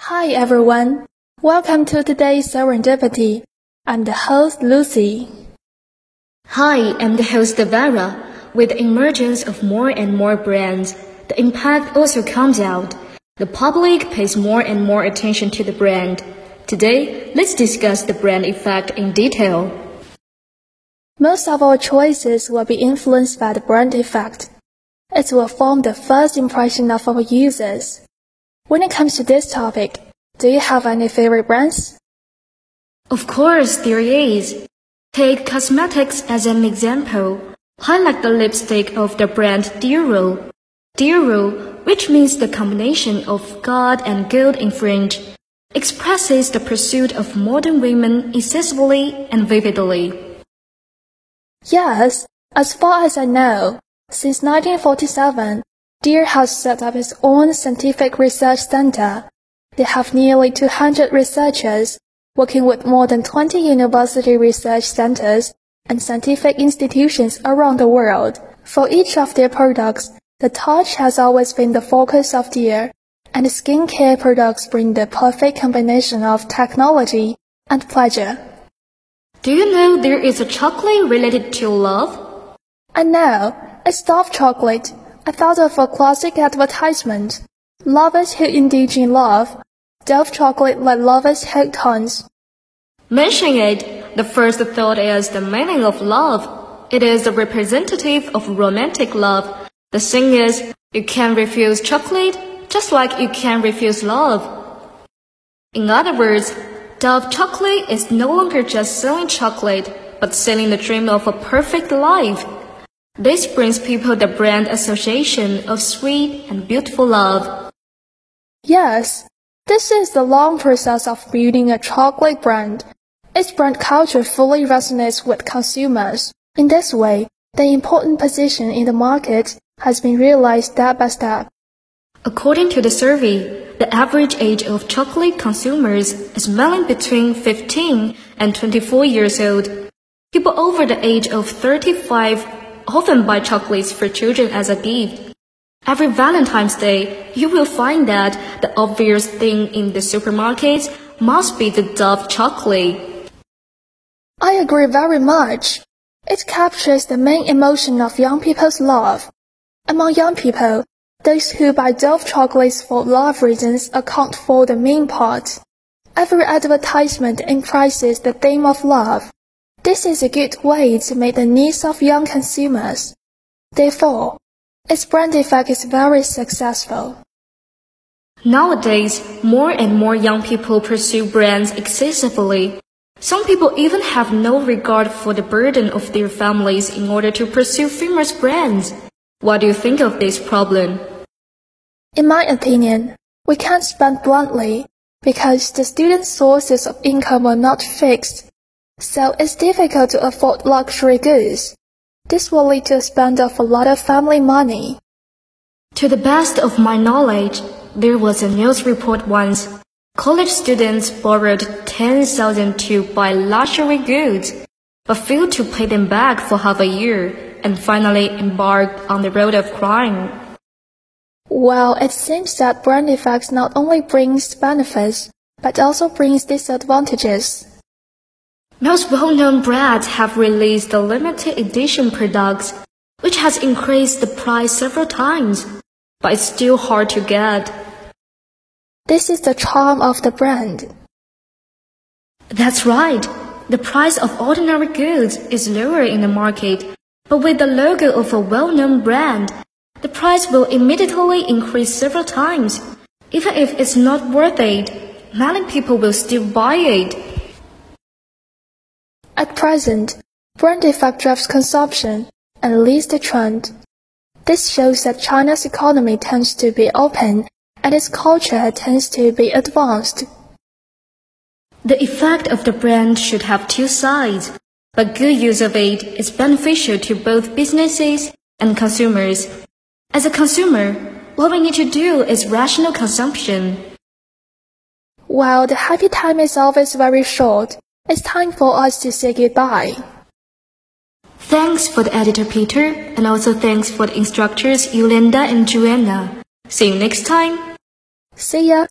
Hi everyone. Welcome to today's Serendipity. I'm the host Lucy. Hi, I'm the host Vera. With the emergence of more and more brands, the impact also comes out. The public pays more and more attention to the brand. Today, let's discuss the brand effect in detail. Most of our choices will be influenced by the brand effect. It will form the first impression of our users. When it comes to this topic, do you have any favorite brands? Of course, there is. Take cosmetics as an example. I like the lipstick of the brand Dior. Dior, which means the combination of God and gold in French, expresses the pursuit of modern women excessively and vividly. Yes, as far as I know, since 1947, Dior has set up its own scientific research center. They have nearly 200 researchers working with more than 20 university research centers and scientific institutions around the world. For each of their products, the touch has always been the focus of Dior, and skincare products bring the perfect combination of technology and pleasure. Do you know there is a chocolate related to love? I know, it's Dove chocolate. I thought of a classic advertisement. Lovers who indulge in love. Dove chocolate like lovers hold tons. Mentioning it, the first thought is the meaning of love. It is the representative of romantic love. The thing is, you can't refuse chocolate, just like you can't refuse love. In other words, Dove chocolate is no longer just selling chocolate, but selling the dream of a perfect life. This brings people the brand association of sweet and beautiful love. Yes, this is the long process of building a chocolate brand. Its brand culture fully resonates with consumers. In this way, the important position in the market has been realized step by step. According to the survey, the average age of chocolate consumers is mainly between 15 and 24 years old. People over the age of 35 often buy chocolates for children as a gift. Every Valentine's Day, you will find that the obvious thing in the supermarkets must be the Dove chocolate. I agree very much. It captures the main emotion of young people's love. Among young people, those who buy Dove chocolates for love reasons account for the main part. Every advertisement emphasizes the theme of love. This is a good way to meet the needs of young consumers. Therefore, its brand effect is very successful. Nowadays, more and more young people pursue brands excessively. Some people even have no regard for the burden of their families in order to pursue famous brands. What do you think of this problem? In my opinion, we can't spend bluntly because the students' sources of income are not fixed, so it's difficult to afford luxury goods. This will lead to a spend of a lot of family money. To the best of my knowledge, there was a news report once. College students borrowed 10,000 to buy luxury goods, but failed to pay them back for half a year and finally embarked on the road of crime. Well, it seems that brand effects not only brings benefits, but also brings disadvantages. Most well-known brands have released the limited edition products, which has increased the price several times, but it's still hard to get. This is the charm of the brand. That's right. The price of ordinary goods is lower in the market but with the logo of a well-known brand, the price will immediately increase several times. Even if it's not worth it, many people will still buy it. At present, brand effect drives consumption and leads the trend. This shows that China's economy tends to be open and its culture tends to be advanced. The effect of the brand should have two sides but good use of it is beneficial to both businesses and consumers. As a consumer, what we need to do is rational consumption. While the happy time is always very short, it's time for us to say goodbye. Thanks for the editor Peter, and also thanks for the instructors Yolanda and Joanna. See you next time. See ya.